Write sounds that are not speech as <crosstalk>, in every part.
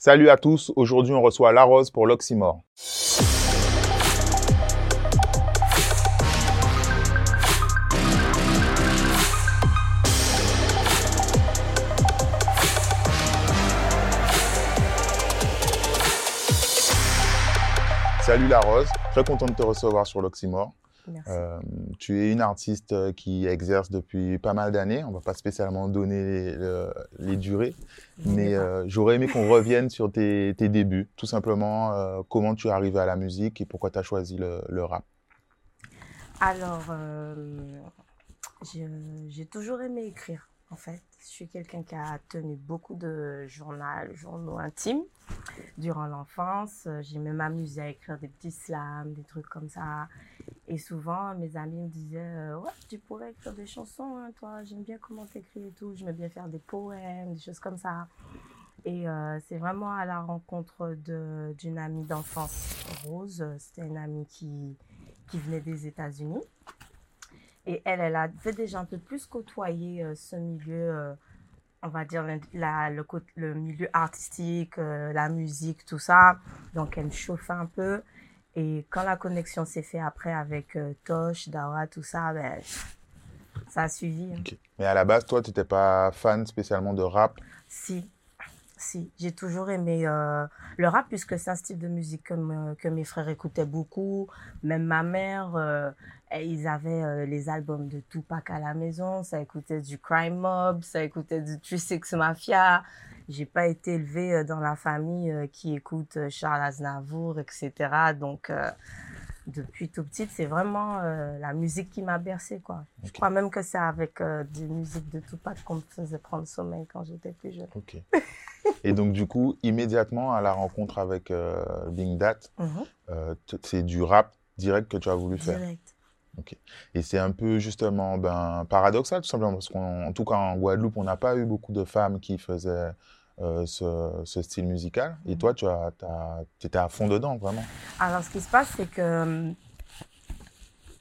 Salut à tous, aujourd'hui on reçoit La Rose pour l'Oxymore. Salut La Rose, très content de te recevoir sur l'Oxymore. Euh, tu es une artiste euh, qui exerce depuis pas mal d'années. On va pas spécialement donner les, durées, mais euh, j'aurais aimé qu'on revienne sur tes, débuts. Tout simplement, comment tu es arrivé à la musique et pourquoi tu as choisi le, rap? Alors, j'ai toujours aimé écrire, en fait. Je suis quelqu'un qui a tenu beaucoup de journaux, journaux intimes durant l'enfance. J'ai même amusé à écrire des petits slams, des trucs comme ça. Et souvent, mes amis me disaient euh, Ouais, tu pourrais écrire des chansons, hein, toi, j'aime bien comment t'écris et tout. J'aime bien faire des poèmes, des choses comme ça. Et euh, c'est vraiment à la rencontre d'une amie d'enfance, Rose. C'était une amie qui, qui venait des États-Unis. Et elle, elle avait déjà un peu plus côtoyé euh, ce milieu, on va dire, le, le, milieu artistique, la musique, tout ça. Donc, elle me chauffait un peu. Et quand la connexion s'est faite après avec euh, Tosh, Dawa, tout ça, ben, ça a suivi. Hein. Mais à la base, toi, tu n'étais pas fan spécialement de rap? Si, si. J'ai toujours aimé euh, le rap puisque c'est un style de musique que, que, mes frères écoutaient beaucoup. Même ma mère, euh, ils avaient les albums de Tupac à la maison. Ça écoutait du Crime Mob, ça écoutait du 36 Mafia j'ai pas été élevée euh, dans la famille euh, qui écoute euh, Charles Aznavour, etc. Donc, depuis tout petite, c'est vraiment la musique qui m'a bercée, quoi. Je crois même que c'est avec des musiques de Tupac qu'on me faisait prendre sommeil quand j'étais plus jeune. Ok. Et donc, du coup, immédiatement à la rencontre avec Bing Dat, <laughs> mhm. c'est du rap direct que tu as voulu faire? Direct. Et c'est un peu justement ben, paradoxal, tout simplement, parce qu'en tout cas en Guadeloupe, on n'a pas eu beaucoup de femmes qui faisaient euh, ce, style musical. Et toi, tu as, étais à fond dedans, vraiment. Alors, ce qui se passe, c'est que euh,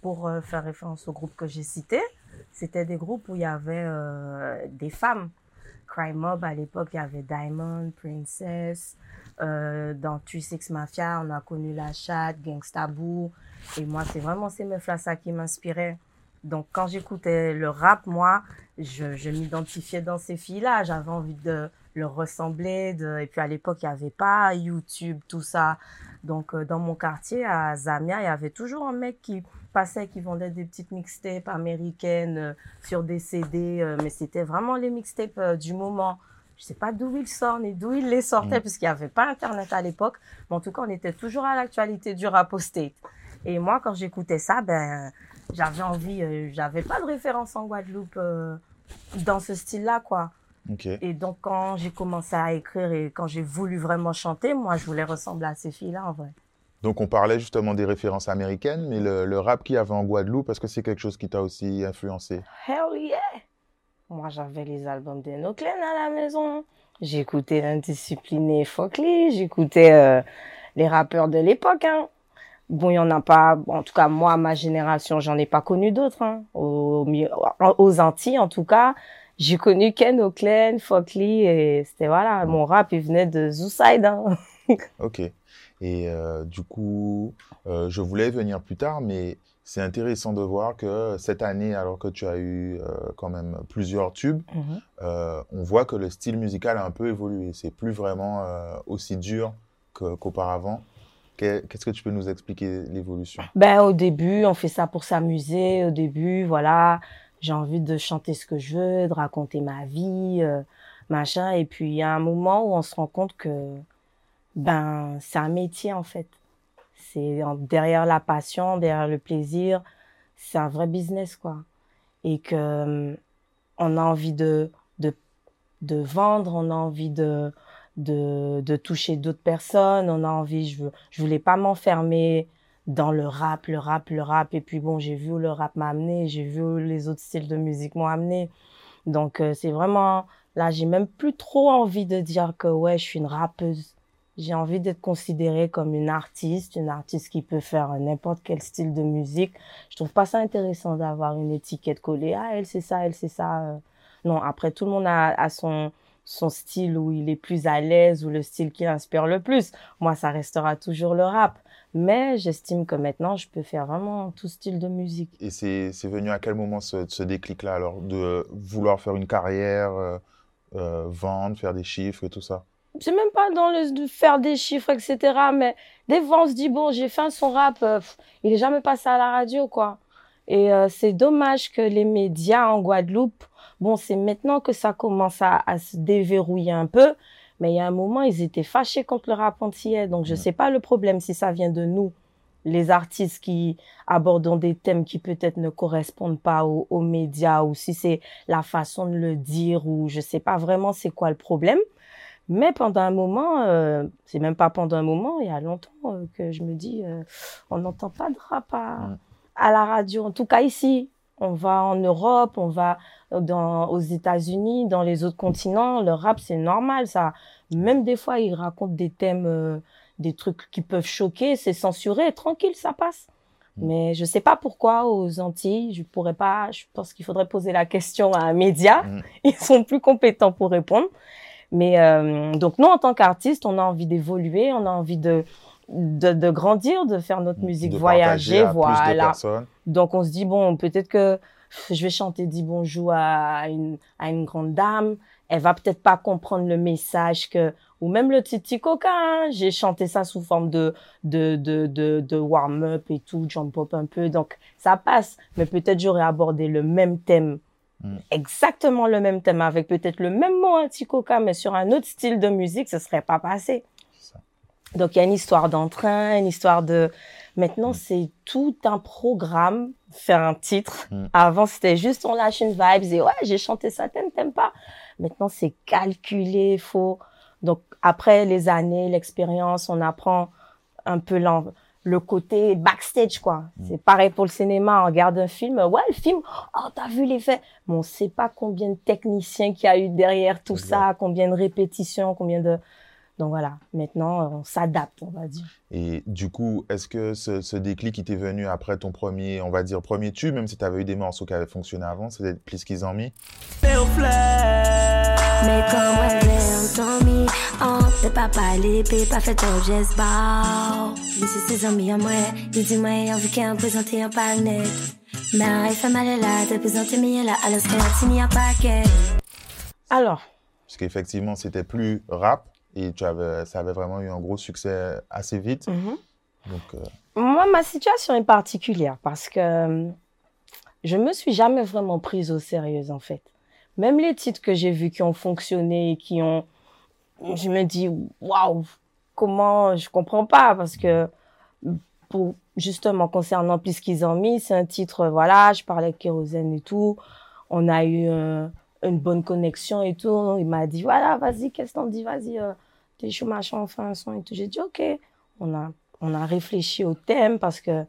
pour euh, faire référence au groupe que j'ai cité, c'était des groupes où il y avait des femmes. Crime Mob, à l'époque, il y avait Diamond, Princess. dans 36 Mafia, on a connu La Chatte, Gangsta Boo. Et moi, c'est vraiment ces meufs-là, ça qui m'inspirait. Donc, quand j'écoutais le rap, moi, je, je m'identifiais dans ces filles-là. J'avais envie de, leur ressembler. De... Et puis à l'époque, il n'y avait pas YouTube, tout ça. Donc euh, dans mon quartier, à Zamia, il y avait toujours un mec qui passait, qui vendait des petites mixtapes américaines euh, sur des CD. Euh, mais c'était vraiment les mixtapes du moment. Je sais pas d'où il sort ni d'où il les sortait, mmh. puisqu'il n'y avait pas Internet à l'époque. Mais en tout cas, on était toujours à l'actualité du rap au state. Et moi, quand j'écoutais ça, ben, j'avais envie, j'avais pas de référence en Guadeloupe dans ce style-là, quoi. Et donc, quand j'ai commencé à écrire et quand j'ai voulu vraiment chanter, moi, je voulais ressembler à ces filles-là, en vrai. Donc, on parlait justement des références américaines, mais le, rap qu'il y avait en Guadeloupe, est-ce que c'est quelque chose qui t'a aussi influencé? Hell yeah Moi, j'avais les albums d'Enoclen à la maison. J'écoutais l'indiscipliné Fockley, j'écoutais euh, les rappeurs de l'époque. Hein. Bon, il n'y en a pas, en tout cas, moi, ma génération, j'en ai pas connu d'autres. Hein. aux Antilles, en tout cas, j'ai connu Ken Oakland, Fockley et c'était voilà, mon rap il venait de Zooside. Hein. <laughs> ok. Et euh, du coup, euh, je voulais venir plus tard, mais c'est intéressant de voir que cette année, alors que tu as eu euh, quand même plusieurs tubes, mhm. on voit que le style musical a un peu évolué. C'est plus vraiment aussi dur qu'auparavant. Qu'est-ce que tu peux nous expliquer l'évolution? Ben au début, on fait ça pour s'amuser. Au début, voilà, j'ai envie de chanter ce que je veux, de raconter ma vie, euh, machin. Et puis il y a un moment où on se rend compte que ben c'est un métier en fait. C'est derrière la passion, derrière le plaisir, c'est un vrai business quoi. Et que euh, on a envie de de de vendre, on a envie de de, de toucher d'autres personnes, on a envie, je veux, je voulais pas m'enfermer dans le rap, le rap, le rap. Et puis bon, j'ai vu où le rap m'a amené, j'ai vu où les autres styles de musique m'ont amené. Donc euh, c'est vraiment, là, j'ai même plus trop envie de dire que ouais, je suis une rappeuse. J'ai envie d'être considérée comme une artiste, une artiste qui peut faire n'importe quel style de musique. Je trouve pas ça intéressant d'avoir une étiquette collée. Ah, elle c'est ça, elle c'est ça. Euh. Non, après tout le monde a, a son son style où il est plus à l'aise ou le style qui l'inspire le plus. Moi, ça restera toujours le rap. Mais j'estime que maintenant, je peux faire vraiment tout style de musique. Et c'est venu à quel moment ce, ce déclic-là, alors, de vouloir faire une carrière, euh, euh, vendre, faire des chiffres et tout ça? C'est même pas dans le de faire des chiffres, etc. Mais des fois, on se dit, bon, j'ai fait un son rap, euh, il est jamais passé à la radio, quoi. Et c'est dommage que les médias en Guadeloupe, bon, c'est maintenant que ça commence à, à se déverrouiller un peu, mais il y a un moment, ils étaient fâchés contre le rap entier. Donc, je sais pas le problème si ça vient de nous, les artistes qui abordons des thèmes qui peut-être ne correspondent pas aux, médias ou si c'est la façon de le dire ou je sais pas vraiment c'est quoi le problème. Mais pendant un moment, euh, c'est même pas pendant un moment, il y a longtemps euh, que je me dis, euh, on n'entend pas de rap à, à la radio, en tout cas ici. On va en Europe, on va dans, aux États-Unis, dans les autres continents. Le rap, c'est normal, ça. Même des fois, ils racontent des thèmes, euh, des trucs qui peuvent choquer, c'est censuré, tranquille, ça passe. Mm. Mais je sais pas pourquoi aux Antilles, je pourrais pas, je pense qu'il faudrait poser la question à un média. Mm. <laughs> Ils sont plus compétents pour répondre. Mais euh, donc nous, en tant qu'artistes, on a envie d'évoluer, on a envie de, de, de, grandir, de faire notre musique, de voyager, voilà. Donc on se dit bon, peut-être que je vais chanter dis bonjour à une, à une grande dame, elle va peut-être pas comprendre le message que ou même le Titi Coca, hein, j'ai chanté ça sous forme de de de de, de warm-up et tout, jump pop un peu, donc ça passe. Mais peut-être j'aurais abordé le même thème, mm. exactement le même thème avec peut-être le même mot Titi Coca, mais sur un autre style de musique, ce serait pas passé. Donc il y a une histoire d'entrain, une histoire de. Maintenant, mm. c'est tout un programme, faire un titre. Mm. Avant, c'était juste on lâche une vibe et ouais, j'ai chanté ça, t'aimes, t'aimes pas. Maintenant, c'est calculé, faut. Donc après les années, l'expérience, on apprend un peu le côté backstage, quoi. Mm. C'est pareil pour le cinéma. On regarde un film, ouais, le film, oh, t'as vu l'effet. Mais on sait pas combien de techniciens qu'il y a eu derrière tout ça, combien de répétitions, combien de. Donc voilà, maintenant on s'adapte, on va dire. Et du coup, est-ce que ce, ce déclic qui t'est venu après ton premier, on va dire, premier tube, même si tu avais eu des morceaux qui avaient fonctionné avant, c'était plus qu'ils ont mis? Mais comme on mis, on peut pas parler, pas fait ton geste bas. Mais c'est ses amis à moi, il dit moi, on veut qu'un présenter un panel. Mais il fait mal là, de présenter mieux là, alors c'est un un paquet. Alors. Parce qu'effectivement, c'était plus rap, et tu avais, ça avait vraiment eu un gros succès assez vite. Mhm. Donc, euh, Moi, ma situation est particulière parce que euh, je me suis jamais vraiment prise au sérieux en fait. Même les titres que j'ai vus qui ont fonctionné, qui ont, je me dis waouh, comment je comprends pas parce que pour justement concernant plus qu'ils ont mis, c'est un titre voilà, je parlais de kérosène et tout, on a eu une bonne connexion et tout. Il m'a dit voilà, vas-y, qu'est-ce qu'on dit, vas-y. Euh, chaud, machin, enfin, son et tout. J'ai dit, OK. On a, on a réfléchi au thème parce que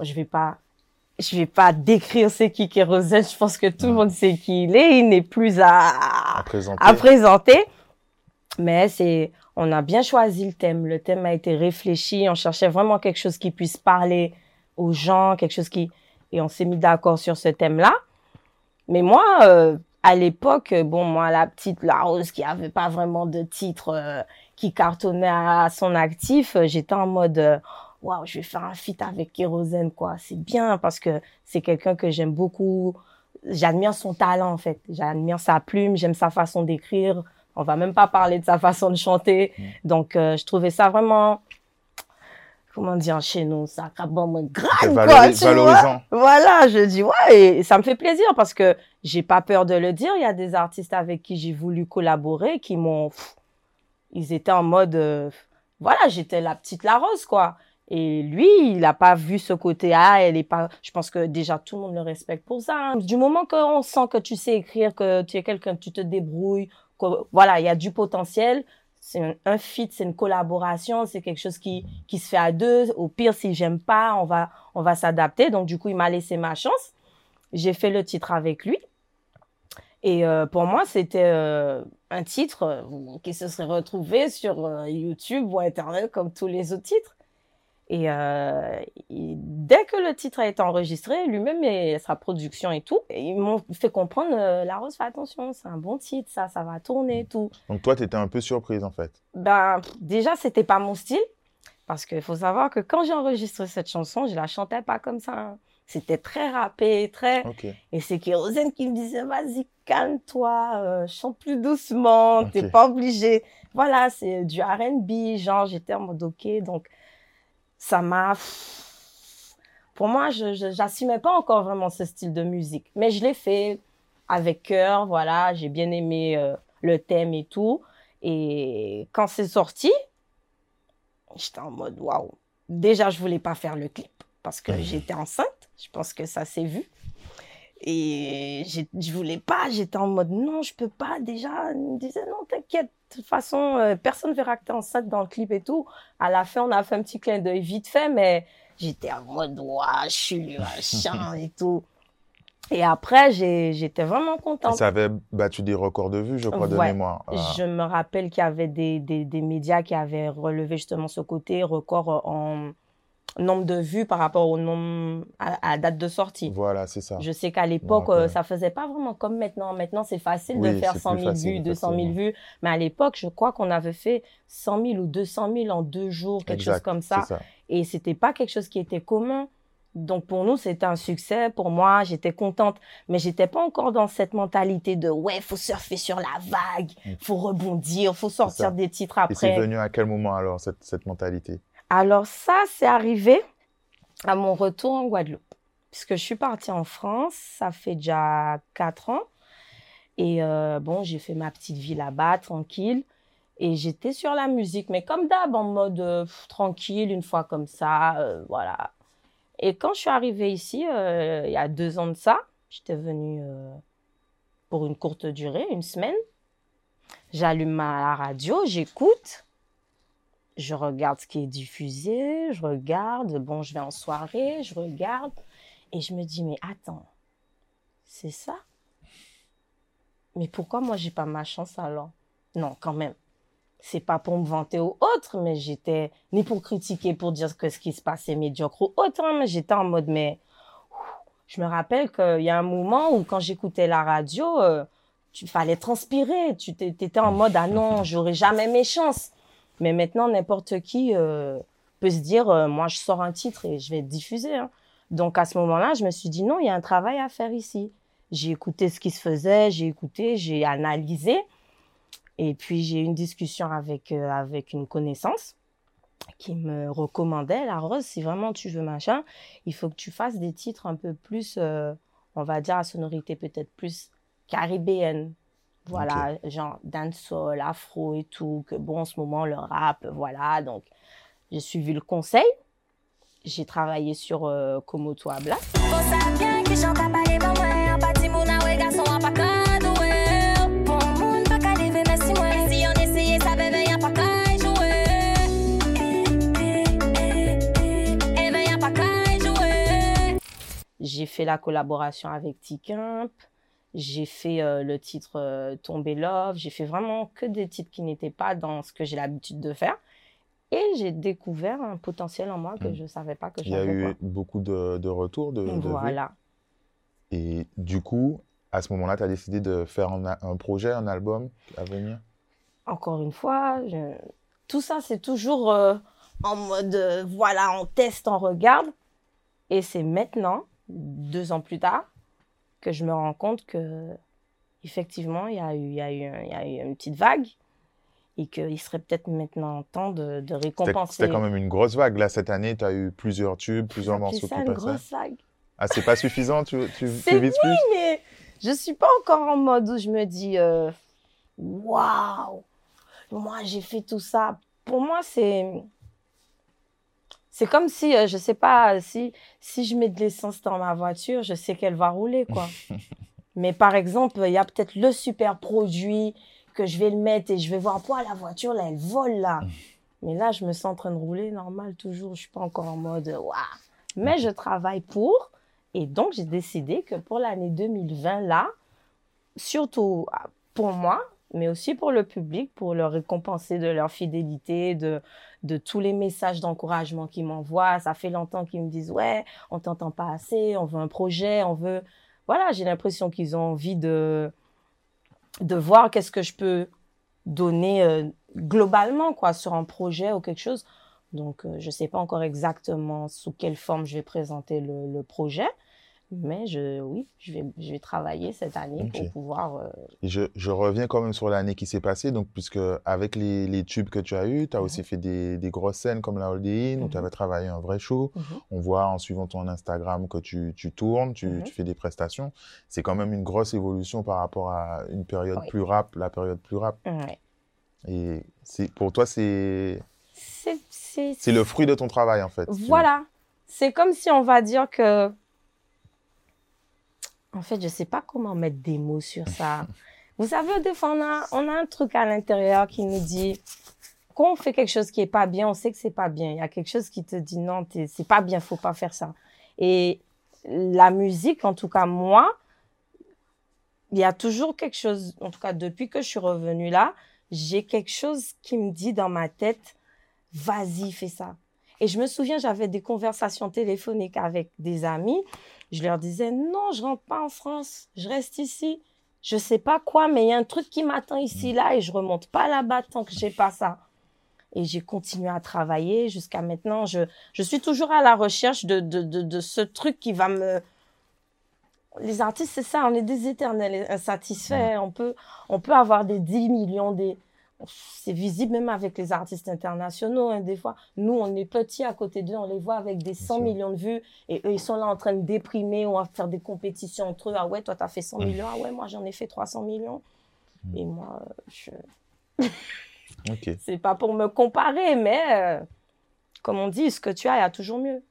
je vais pas, je vais pas décrire c'est qui Kérosène. Je pense que tout le monde sait qui il est. Il n'est plus à, à présenter. à, présenter. Mais c'est, on a bien choisi le thème. Le thème a été réfléchi. On cherchait vraiment quelque chose qui puisse parler aux gens, quelque chose qui, et on s'est mis d'accord sur ce thème-là. Mais moi, euh, à l'époque, bon, moi, la petite La Rose qui avait pas vraiment de titre, euh, qui cartonnait à son actif, euh, j'étais en mode euh, waouh, je vais faire un feat avec Kérosène quoi. C'est bien parce que c'est quelqu'un que j'aime beaucoup. J'admire son talent en fait. J'admire sa plume, j'aime sa façon d'écrire. On va même pas parler de sa façon de chanter. Donc euh, je trouvais ça vraiment comment dire chez nous ça bon grave quoi tu valorisant. voilà je dis ouais et ça me fait plaisir parce que j'ai pas peur de le dire il y a des artistes avec qui j'ai voulu collaborer qui m'ont ils étaient en mode, euh, voilà, j'étais la petite la rose, quoi. Et lui, il n'a pas vu ce côté ah elle est pas. Je pense que déjà tout le monde le respecte pour ça. Hein. Du moment qu'on sent que tu sais écrire, que tu es quelqu'un, tu te débrouilles, voilà, il y a du potentiel. C'est un, un feat, c'est une collaboration, c'est quelque chose qui qui se fait à deux. Au pire, si j'aime pas, on va on va s'adapter. Donc du coup, il m'a laissé ma chance. J'ai fait le titre avec lui. Et euh, pour moi, c'était euh, un titre euh, qui se serait retrouvé sur YouTube ou Internet comme tous les autres titres. Et, dès que le titre a été enregistré, lui-même et sa production et tout, ils m'ont fait comprendre La Rose, fais attention, c'est un bon titre, ça, ça va tourner et tout. Donc toi, tu étais un peu surprise en fait Ben, déjà, c'était pas mon style. Parce qu'il faut savoir que quand j'ai enregistré cette chanson, je la chantais pas comme ça. Hein. C'était très rappé, très. Et c'est Kérosène qui me disait Vas-y, calme-toi, euh, chante plus doucement, tu t'es pas obligé. Voilà, c'est du RB, genre, j'étais en mode OK. Donc, ça m'a. Pour moi, je n'assumais pas encore vraiment ce style de musique. Mais je l'ai fait avec cœur, voilà, j'ai bien aimé euh, le thème et tout. Et quand c'est sorti, j'étais en mode waouh. Déjà, je voulais pas faire le clip parce que j'étais enceinte. Je pense que ça s'est vu. Et je voulais pas, j'étais en mode non, je peux pas. Déjà, il me disait non, t'inquiète. De toute façon, euh, personne ne verra que t'es enceinte dans le clip et tout. À la fin, on a fait un petit clin d'œil vite fait, mais j'étais en mode waouh, je suis le <laughs> machin et tout. Et après, j'étais vraiment contente. Ça avait battu des records de vues, je crois, de mémoire. Ah. Je me rappelle qu'il y avait des, des, des, médias qui avaient relevé justement ce côté record en nombre de vues par rapport au nombre à, date de sortie. Voilà, c'est ça. Je sais qu'à l'époque, ça euh, ça faisait pas vraiment comme maintenant. Maintenant, c'est facile de faire 100 000 vues, 200 000 vues. Mais à l'époque, je crois qu'on avait fait 100 000 ou 200 000 en deux jours, quelque chose comme ça. ça. Et c'était pas quelque chose qui était commun. Donc pour nous, c'était un succès. Pour moi, j'étais contente, mais j'étais pas encore dans cette mentalité de ouais, faut surfer sur la vague, mm. faut rebondir, faut sortir des titres après. Et c'est venu à quel moment alors cette, cette mentalité? Alors ça, c'est arrivé à mon retour en Guadeloupe, puisque je suis partie en France, ça fait déjà quatre ans, et euh, bon, j'ai fait ma petite vie là-bas, tranquille. Et j'étais sur la musique, mais comme d'hab, en mode euh, tranquille, une fois comme ça, euh, voilà, et quand je suis arrivée ici, il y a deux ans de ça, j'étais venue pour une courte durée, une semaine. J'allume ma radio, j'écoute, je regarde ce qui est diffusé, je regarde, bon, je vais en soirée, je regarde, et je me dis, mais attends, c'est ça? Mais pourquoi moi, j'ai pas ma chance alors? Non, quand même. C'est pas pour me vanter ou autre, mais j'étais ni pour critiquer, pour dire que ce qui se passait médiocre ou autre, hein, mais j'étais en mode, mais je me rappelle qu'il y a un moment où quand j'écoutais la radio, euh, tu fallait transpirer, tu étais en mode, ah non, j'aurais jamais mes chances. Mais maintenant, n'importe qui euh, peut se dire, euh, moi, je sors un titre et je vais diffuser. Hein. Donc, à ce moment-là, je me suis dit, non, il y a un travail à faire ici. J'ai écouté ce qui se faisait, j'ai écouté, j'ai analysé. Et puis j'ai eu une discussion avec, euh, avec une connaissance qui me recommandait, la Rose, si vraiment tu veux machin, il faut que tu fasses des titres un peu plus, on va dire à sonorité peut-être plus caribéenne. Voilà, genre dancehall, afro et tout, que bon, en ce moment, le rap, voilà. Donc, j'ai suivi le conseil. J'ai travaillé sur euh, Komoto Abla. J'ai fait la collaboration avec T-Kimp. J'ai fait euh, le titre euh, Tomber Love. J'ai fait vraiment que des titres qui n'étaient pas dans ce que j'ai l'habitude de faire. Et j'ai découvert un potentiel en moi que hmm. je ne savais pas que j'avais. Il y a eu beaucoup de, de retours de, Voilà. Et du coup, à ce moment-là, tu as décidé de faire un, projet, un album à venir? Encore une fois, tout ça, c'est toujours euh, en mode, voilà, on teste, on regarde. Et c'est maintenant deux ans plus tard que je me rends compte que effectivement il y a eu, il y a eu, il y a eu une petite vague et qu'il serait peut-être maintenant temps de, de récompenser. C'était quand même une grosse vague. Là, cette année, tu as eu plusieurs tubes, plusieurs morceaux ça, une grosse vague. Ah, c'est pas suffisant Tu, tu, <laughs> tu oui, mais je suis pas encore en mode où je me dis euh, waouh, moi j'ai fait tout ça. Pour moi, c'est c'est comme si, je euh, je sais pas, si, si je mets de l'essence dans ma voiture, je sais qu'elle va rouler, quoi. <laughs> Mais par exemple, il y a peut-être le super produit que je vais le mettre et je vais voir, quoi, la voiture, là, elle vole, là. Mais là, je me sens en train de rouler normal, toujours. Je suis pas encore en mode, waouh. Mais je travaille pour. Et donc, j'ai décidé que pour l'année 2020, là, surtout ah, pour moi, mais aussi pour le public, pour leur récompenser de leur fidélité, de, de tous les messages d'encouragement qu'ils m'envoient. Ça fait longtemps qu'ils me disent, ouais, on t'entend pas assez, on veut un projet, on veut... Voilà, j'ai l'impression qu'ils ont envie de, de voir qu'est-ce que je peux donner euh, globalement, quoi, sur un projet ou quelque chose. Donc, euh, je ne sais pas encore exactement sous quelle forme je vais présenter le projet, mais je, oui, je vais, je vais travailler cette année pour pouvoir. Euh, je, je, reviens quand même sur l'année qui s'est passée. Donc, puisque avec les, les, tubes que tu as eus, tu as aussi fait des, des, grosses scènes comme la Holding, où tu mhm. avais travaillé un vrai show. Mhm. On voit en suivant ton Instagram que tu, tu tournes, tu, mhm. tu, fais des prestations. C'est quand même une grosse évolution par rapport à une période plus rap, la période plus rap. Et pour toi, c'est. C'est le fruit de ton travail, en fait. Voilà. C'est comme si on va dire que en fait, je ne sais pas comment mettre des mots sur ça. <laughs> Vous savez, des fois, on a, on a un truc à l'intérieur qui nous dit, quand on fait quelque chose qui est pas bien, on sait que c'est pas bien. Il y a quelque chose qui te dit non, c'est pas bien, faut pas faire ça. Et la musique, en tout cas moi, il y a toujours quelque chose, en tout cas depuis que je suis revenue là, j'ai quelque chose qui me dit dans ma tête, vas-y, fais ça. Et je me souviens, j'avais des conversations téléphoniques avec des amis je leur disais, non, je rentre pas en France, je reste ici. Je sais pas quoi, mais il y a un truc qui m'attend ici, là, et je remonte pas là-bas tant que j'ai pas ça. Et j'ai continué à travailler jusqu'à maintenant. Je, je suis toujours à la recherche de, de, de, de ce truc qui va me, les artistes, c'est ça, on est des éternels insatisfaits. On peut, on peut avoir des 10 millions, des, c'est visible même avec les artistes internationaux. Hein, des fois, nous, on est petits à côté d'eux, on les voit avec des 100 millions de vues et eux, ils sont là en train de déprimer ou à faire des compétitions entre eux. Ah ouais, toi, tu as fait 100 mmh. millions. Ah ouais, moi, j'en ai fait 300 millions. Mmh. Et moi, je. <laughs> okay. C'est pas pour me comparer, mais euh, comme on dit, ce que tu as, il y a toujours mieux.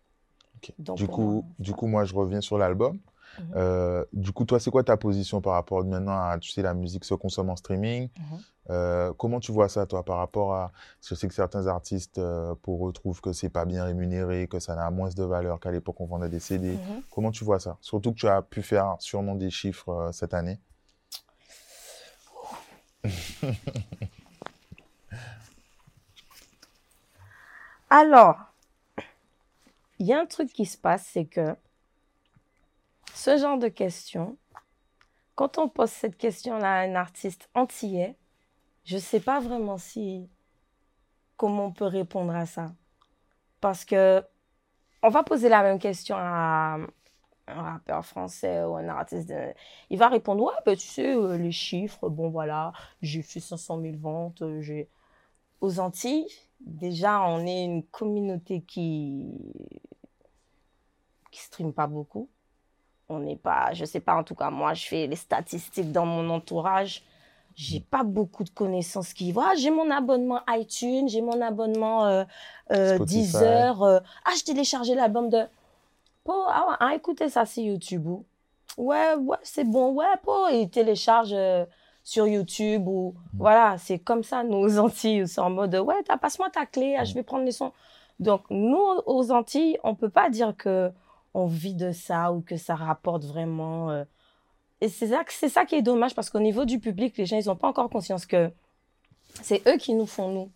du, coup, du coup, moi, je reviens sur l'album. Mhm. Euh, du coup, toi, c'est quoi ta position par rapport maintenant à, tu sais, la musique se consomme en streaming? Mhm. euh, Comment tu vois ça, toi, par rapport à... Je sais que certains artistes, euh, pour eux, trouvent que c'est pas bien rémunéré, que ça n'a moins de valeur qu'à l'époque on vendait des CD. Mhm. Comment tu vois ça? Surtout que tu as pu faire sûrement des chiffres cette année. <laughs> Alors, il y a un truc qui se passe, c'est que ce genre de questions, quand on pose cette question-là à un artiste antillais, je ne sais pas vraiment si comment on peut répondre à ça. Parce que on va poser la même question à un rappeur français ou un artiste. Il va répondre Ouais, ben, tu sais, euh, les chiffres, bon voilà, j'ai fait 500 000 ventes. Euh. Aux Antilles, déjà, on est une communauté qui qui stream pas beaucoup on n'est pas, je sais pas, en tout cas, moi, je fais les statistiques dans mon entourage. J'ai pas beaucoup de connaissances qui voient. j'ai mon abonnement iTunes, j'ai mon abonnement euh, euh, Deezer. Euh, ah, je téléchargé l'album de. Oh, ah, ah, écoutez ça sur YouTube. Ouais, ouais, c'est bon. Ouais, po, il télécharge euh, sur YouTube ou mm. voilà, c'est comme ça nous aux Antilles, c'est en mode ouais, passe-moi ta clé, ah, je mm. vais prendre les sons. Donc nous aux Antilles, on peut pas dire que on vit de ça ou que ça rapporte vraiment. Euh. Et c'est ça, ça qui est dommage parce qu'au niveau du public, les gens, ils n'ont pas encore conscience que c'est eux qui nous font nous.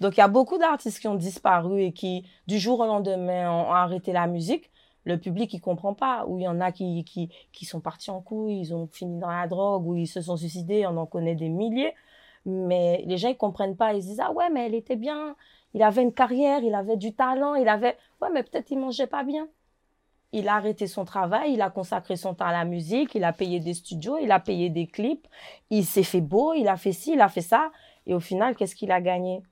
Donc, il y a beaucoup d'artistes qui ont disparu et qui, du jour au lendemain, ont, arrêté la musique. Le public, il comprend pas. Ou il y en a qui, qui, qui sont partis en couille, ils ont fini dans la drogue, ou ils se sont suicidés. On en connaît des milliers. Mais les gens, ils comprennent pas. Ils disent, ah ouais, mais elle était bien. Il avait une carrière, il avait du talent, il avait, ouais, mais peut-être il mangeait pas bien il a arrêté son travail, il a consacré son temps à la musique, il a payé des studios, il a payé des clips, il s'est fait beau, il a fait ci, il a fait ça. Et au final, qu'est-ce qu'il a gagné?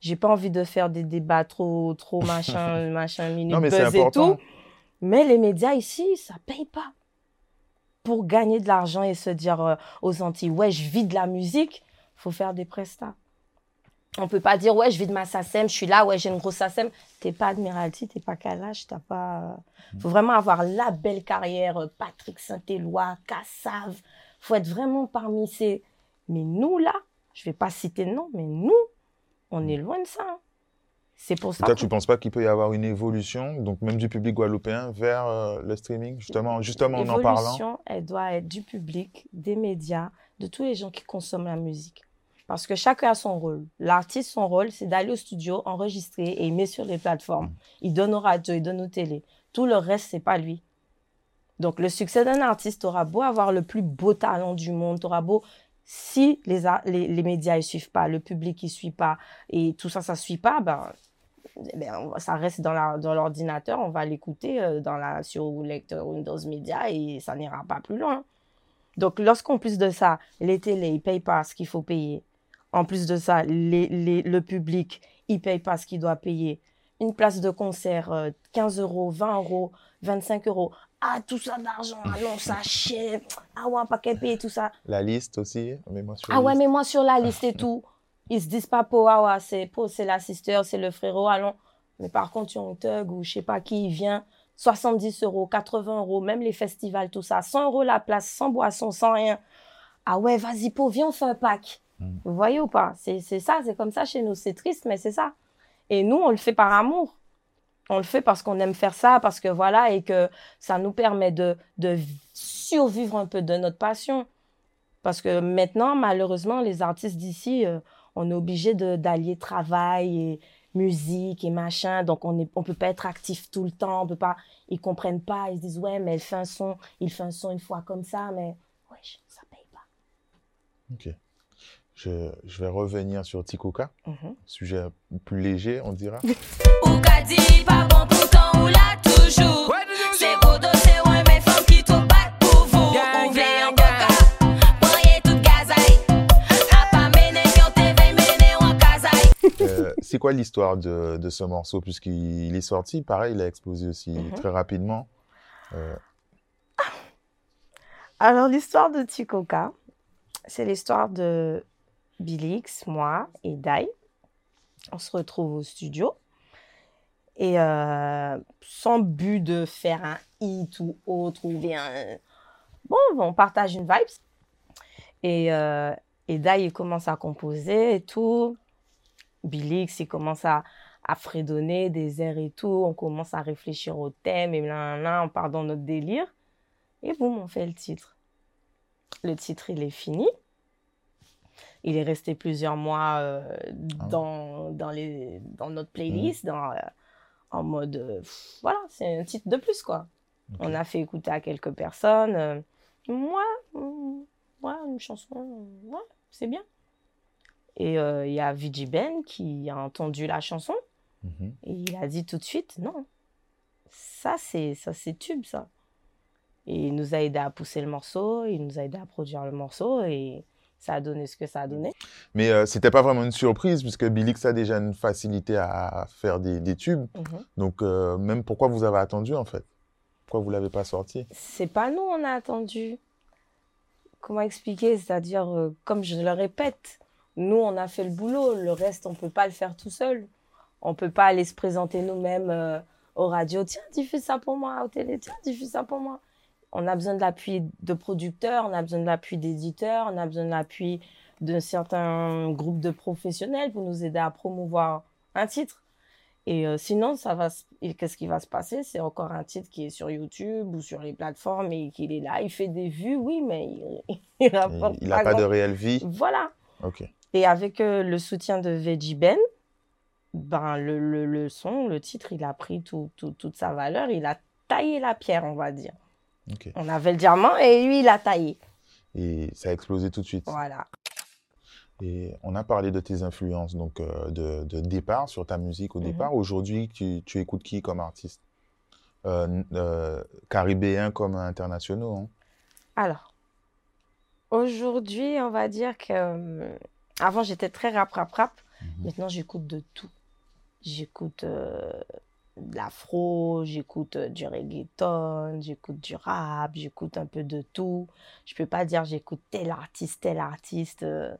J'ai pas envie de faire des débats trop, trop <laughs> machin, machin, minute, buzz et tout. Mais les médias ici, ça paye pas. Pour gagner de l'argent et se dire euh, aux Antilles, ouais, je vis de la musique, faut faire des prestats. On peut pas dire, ouais, je vis de ma SACEM, je suis là, ouais, j'ai une grosse SACEM. T'es pas Admiralty, t'es pas Kalash, t'as pas. Faut vraiment avoir la belle carrière, euh, Patrick Saint-Éloi, Cassav. Faut être vraiment parmi ces. Mais nous, là, je vais pas citer de nom, mais nous, on est loin de ça. Hein. C'est pour ça. Toi, tu ne penses pas qu'il peut y avoir une évolution, donc même du public guadeloupéen, vers euh, le streaming, justement, justement en en parlant? L'évolution, elle doit être du public, des médias, de tous les gens qui consomment la musique. Parce que chacun a son rôle. L'artiste, son rôle, c'est d'aller au studio, enregistrer et il met sur les plateformes. Mm. Il donne aux radios, il donne aux télé. Tout le reste, c'est pas lui. Donc, le succès d'un artiste aura beau avoir le plus beau talent du monde, aura beau si les, les, médias ne suivent pas, le public ne suit pas et tout ça, ça ne suit pas, ben, eh ben ça reste dans l'ordinateur, on va l'écouter euh, dans la sur lecteur Windows Media et ça n'ira pas plus loin. Donc, lorsqu'en plus de ça, les télés, ne payent pas ce qu'il faut payer. En plus de ça, les, les, le public, il ne paye pas ce qu'il doit payer. Une place de concert, 15 euh, euros, 20 euros, 25 euros. Ah, tout ça d'argent, allons, ça <laughs> chie. Ah ouais, pas qu'à payer tout ça. La liste aussi, mets-moi sur la ah ouais, mets-moi sur la liste et <laughs> tout. Ils se disent pas pour, ah ouais, c'est pour, c'est la sister, c'est le frérot, allons. Mais par contre, tu as un thug ou je sais pas qui, vient, 70 euros, 80 euros, même les festivals, tout ça, 100 euros la place, sans boisson, sans rien. Ah ouais, vas-y, pour, viens, on fait un pack. Vous voyez ou pas? C'est ça, c'est comme ça chez nous. C'est triste, mais c'est ça. Et nous, on le fait par amour. On le fait parce qu'on aime faire ça, parce que voilà, et que ça nous permet de, de survivre un peu de notre passion. Parce que maintenant, malheureusement, les artistes d'ici, euh, on est obligé d'allier travail et musique et machin. Donc, on ne on peut pas être actif tout le temps. On peut pas, ils comprennent pas. Ils se disent, ouais, mais elle fait un son, il fait un son une fois comme ça, mais ouais, ça paye pas. Ok. Je, je, vais revenir sur Tikoka, mhm. sujet plus léger, on dira. <laughs> c'est quoi l'histoire de, de, ce morceau? Puisqu'il est sorti, pareil, il a explosé aussi mhm. très rapidement. Euh. Alors, l'histoire de Tikoka, c'est l'histoire de Bilix, moi et Dai. On se retrouve au studio. Et euh, sans but de faire un hit ou autre, ou bien. Bon, on partage une vibe. Et, euh, et Dai, il commence à composer et tout. Bilix, il commence à, à fredonner des airs et tout. On commence à réfléchir au thème et là, là, on part dans notre délire. Et boum, on fait le titre. Le titre, il est fini. Il est resté plusieurs mois euh, ah dans, dans, les, dans notre playlist, dans, euh, en mode. Euh, voilà, c'est un titre de plus, quoi. On a fait écouter à quelques personnes. moi, ouais, une chanson, ouais, c'est bien. Et il y a Vigi Ben qui a entendu la chanson. Mhm. Et il a dit tout de suite non. Ça, c'est ça c'est tube, ça. Et il nous a aidé à pousser le morceau, il nous a aidé à produire le morceau. Et ça a donné ce que ça a donné. Mais ce euh, c'était pas vraiment une surprise puisque Bilix a déjà une facilité à faire des, tubes. Mhm. Donc euh, même pourquoi vous avez attendu en fait? Pourquoi vous l'avez pas sorti? C'est pas nous on a attendu. Comment expliquer? C'est-à-dire euh, comme je le répète, nous on a fait le boulot, le reste on peut pas le faire tout seul. On peut pas aller se présenter nous-mêmes aux radios. Tiens, diffuse ça pour moi, au télé. Tiens, diffuse ça pour moi on a besoin de l'appui de producteurs, on a besoin de l'appui d'éditeurs, on a besoin de l'appui d'un certain groupe de professionnels pour nous aider à promouvoir un titre. Et euh, sinon, ça va. Qu'est-ce qui va se passer? C'est encore un titre qui est sur YouTube ou sur les plateformes et qu'il est là. Il fait des vues, oui, mais il, <laughs> il n'a pas, de réelle vie. Voilà. Ok. Et avec euh, le soutien de Veggie Ben, ben le, le, son, le titre, il a pris toute sa valeur. Il a taillé la pierre, on va dire. On avait le diamant et lui, il a taillé. Et ça a explosé tout de suite. Voilà. Et on a parlé de tes influences, donc euh, de, départ sur ta musique au mhm. départ. Aujourd'hui, tu, écoutes qui comme artiste? Euh, euh, Caribéens comme internationaux hein? Alors, aujourd'hui, on va dire que. avant, j'étais très rap, rap, rap. Mhm. Maintenant, j'écoute de tout. J'écoute de l'afro, j'écoute euh, du reggaeton, j'écoute du rap, j'écoute un peu de tout. Je peux pas dire j'écoute tel artiste, tel artiste. Euh,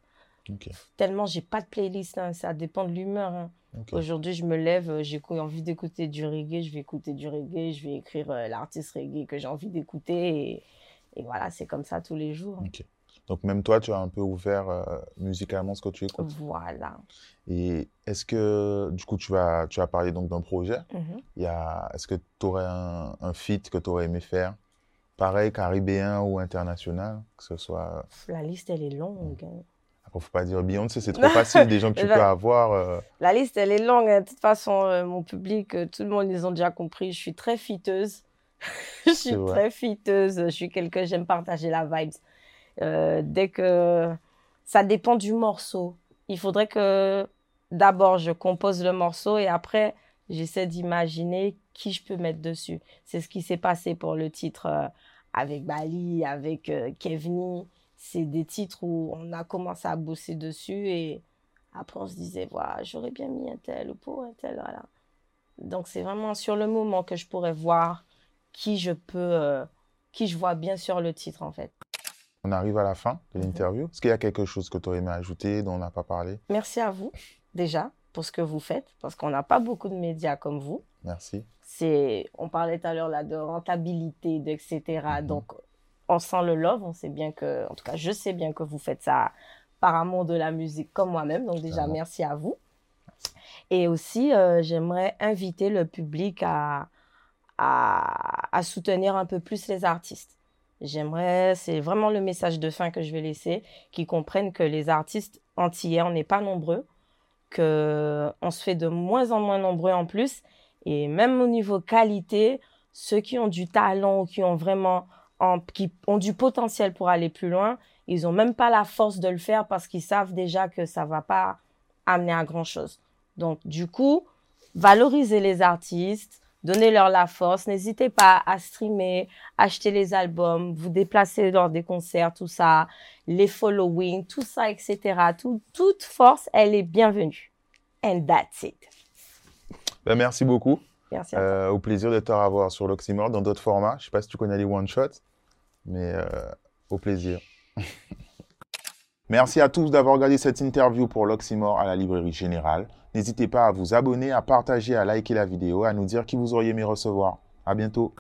tellement j'ai pas de playlist, hein, ça dépend de l'humeur. Hein. Aujourd'hui, je me lève, euh, j'ai envie d'écouter du reggae, je vais écouter du reggae, je vais écrire l'artiste reggae que j'ai envie d'écouter. Et, voilà, c'est comme ça tous les jours. Donc même toi, tu as un peu ouvert euh, musicalement ce que tu écoutes. Voilà. Et est-ce que, du coup, tu as, tu as parlé donc d'un projet. Y a, est-ce que tu aurais un, un feat que tu aurais aimé faire? Pareil, caribéen ou international, que ce soit... La liste, elle est longue. hein. Après, faut pas dire Beyoncé, c'est trop facile, des gens que <laughs> tu peux avoir. euh, La liste, elle est longue. hein. De toute façon, euh, mon public, euh, tout le monde, ils ont déjà compris. Je suis très fiteuse. <laughs> je suis très fiteuse. Je suis quelqu'un, j'aime partager la vibes. Euh, dès que ça dépend du morceau. Il faudrait que d'abord je compose le morceau et après j'essaie d'imaginer qui je peux mettre dessus. C'est ce qui s'est passé pour le titre euh, avec Bali, avec euh, Kevni. C'est des titres où on a commencé à bosser dessus et après on se disait voilà j'aurais bien mis un tel ou pour un tel voilà. Donc c'est vraiment sur le moment que je pourrais voir qui je peux euh, qui je vois bien sur le titre en fait. On arrive à la fin de Mhm. l'interview. Est-ce qu'il y a quelque chose que tu aurais aimé ajouter, dont on n'a pas parlé? Merci à vous déjà pour ce que vous faites parce qu'on n'a pas beaucoup de médias comme vous. Merci. C'est, on parlait tout à l'heure là de rentabilité, de, etc. Mhm. Donc on sent le love, on sait bien que, en tout cas je sais bien que vous faites ça par amour de la musique comme moi-même. Donc déjà merci à vous. Et aussi euh, j'aimerais inviter le public à, à, à soutenir un peu plus les artistes. J'aimerais, c'est vraiment le message de fin que je vais laisser, qu'ils comprennent que les artistes antillais, on n'est pas nombreux, que on se fait de moins en moins nombreux en plus, et même au niveau qualité, ceux qui ont du talent ou qui ont vraiment, en- qui ont du potentiel pour aller plus loin, ils ont même pas la force de le faire parce qu'ils savent déjà que ça va pas amener à grand chose. Donc, du coup, valoriser les artistes, donnez-leur la force. N'hésitez pas à streamer, acheter les albums, vous déplacer lors des concerts, tout ça, les following, tout ça, etc. Tout- toute force, elle est bienvenue. And that's it. Ben, merci beaucoup. Merci à toi. Euh, au plaisir de te revoir sur l'Oxymore dans d'autres formats. Je sais pas si tu connais les one-shots, mais euh, au plaisir. <laughs> Merci à tous d'avoir regardé cette interview pour l'Oxymore à la Librairie Générale. N'hésitez pas à vous abonner, à partager, à liker la vidéo, à nous dire qui vous auriez aimé recevoir. À bientôt.